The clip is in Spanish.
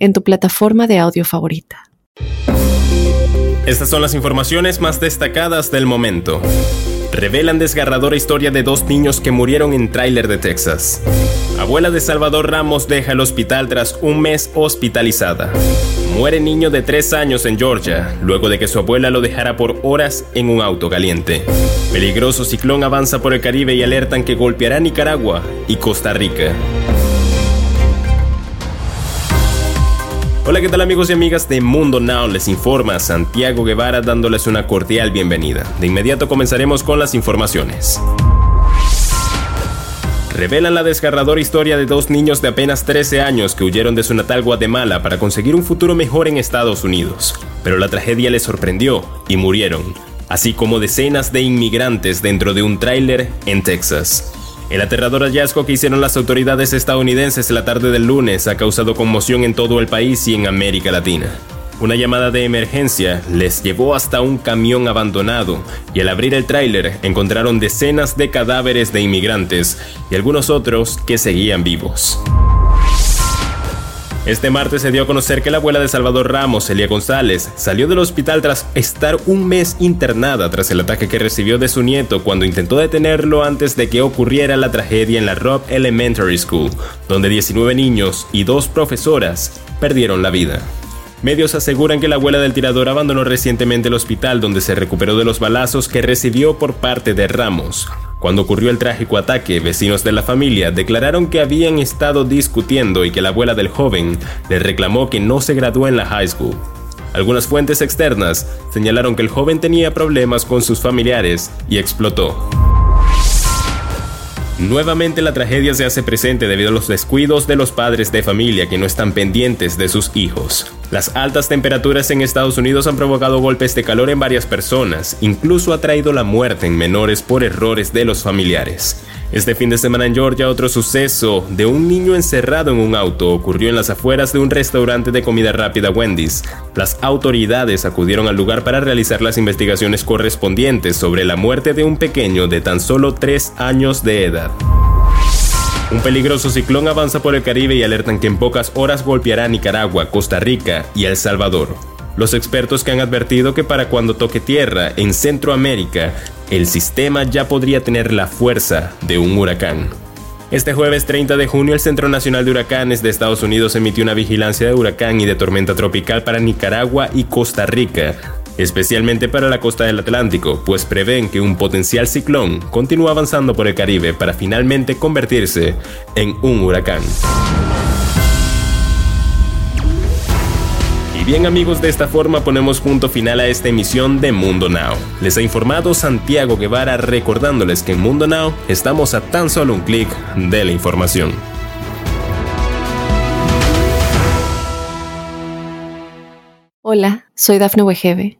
en tu plataforma de audio favorita. Estas son las informaciones más destacadas del momento. Revelan desgarradora historia de dos niños que murieron en tráiler de Texas. Abuela de Salvador Ramos deja el hospital tras un mes hospitalizada. Muere niño de 3 años en Georgia, luego de que su abuela lo dejara por horas en un auto caliente. Peligroso ciclón avanza por el Caribe y alertan que golpeará Nicaragua y Costa Rica. Hola, ¿qué tal amigos y amigas de Mundo Now? Les informa Santiago Guevara dándoles una cordial bienvenida. De inmediato comenzaremos con las informaciones. Revelan la desgarradora historia de dos niños de apenas 13 años que huyeron de su natal Guatemala para conseguir un futuro mejor en Estados Unidos. Pero la tragedia les sorprendió y murieron, así como decenas de inmigrantes dentro de un tráiler en Texas. El aterrador hallazgo que hicieron las autoridades estadounidenses la tarde del lunes ha causado conmoción en todo el país y en América Latina. Una llamada de emergencia les llevó hasta un camión abandonado y al abrir el tráiler encontraron decenas de cadáveres de inmigrantes y algunos otros que seguían vivos. Este martes se dio a conocer que la abuela de Salvador Ramos, Elia González, salió del hospital tras estar un mes internada tras el ataque que recibió de su nieto cuando intentó detenerlo antes de que ocurriera la tragedia en la Robb Elementary School, donde 19 niños y dos profesoras perdieron la vida. Medios aseguran que la abuela del tirador abandonó recientemente el hospital donde se recuperó de los balazos que recibió por parte de Ramos. Cuando ocurrió el trágico ataque, vecinos de la familia declararon que habían estado discutiendo y que la abuela del joven le reclamó que no se graduó en la high school. Algunas fuentes externas señalaron que el joven tenía problemas con sus familiares y explotó. Nuevamente la tragedia se hace presente debido a los descuidos de los padres de familia que no están pendientes de sus hijos. Las altas temperaturas en Estados Unidos han provocado golpes de calor en varias personas, incluso ha traído la muerte en menores por errores de los familiares. Este fin de semana en Georgia otro suceso de un niño encerrado en un auto ocurrió en las afueras de un restaurante de comida rápida Wendy's. Las autoridades acudieron al lugar para realizar las investigaciones correspondientes sobre la muerte de un pequeño de tan solo 3 años de edad. Un peligroso ciclón avanza por el Caribe y alertan que en pocas horas golpeará Nicaragua, Costa Rica y El Salvador. Los expertos que han advertido que para cuando toque tierra en Centroamérica, el sistema ya podría tener la fuerza de un huracán. Este jueves 30 de junio el Centro Nacional de Huracanes de Estados Unidos emitió una vigilancia de huracán y de tormenta tropical para Nicaragua y Costa Rica, especialmente para la costa del Atlántico, pues prevén que un potencial ciclón continúa avanzando por el Caribe para finalmente convertirse en un huracán. Y bien amigos, de esta forma ponemos punto final a esta emisión de Mundo Now. Les ha informado Santiago Guevara recordándoles que en Mundo Now estamos a tan solo un clic de la información. Hola, soy Dafne Wegebe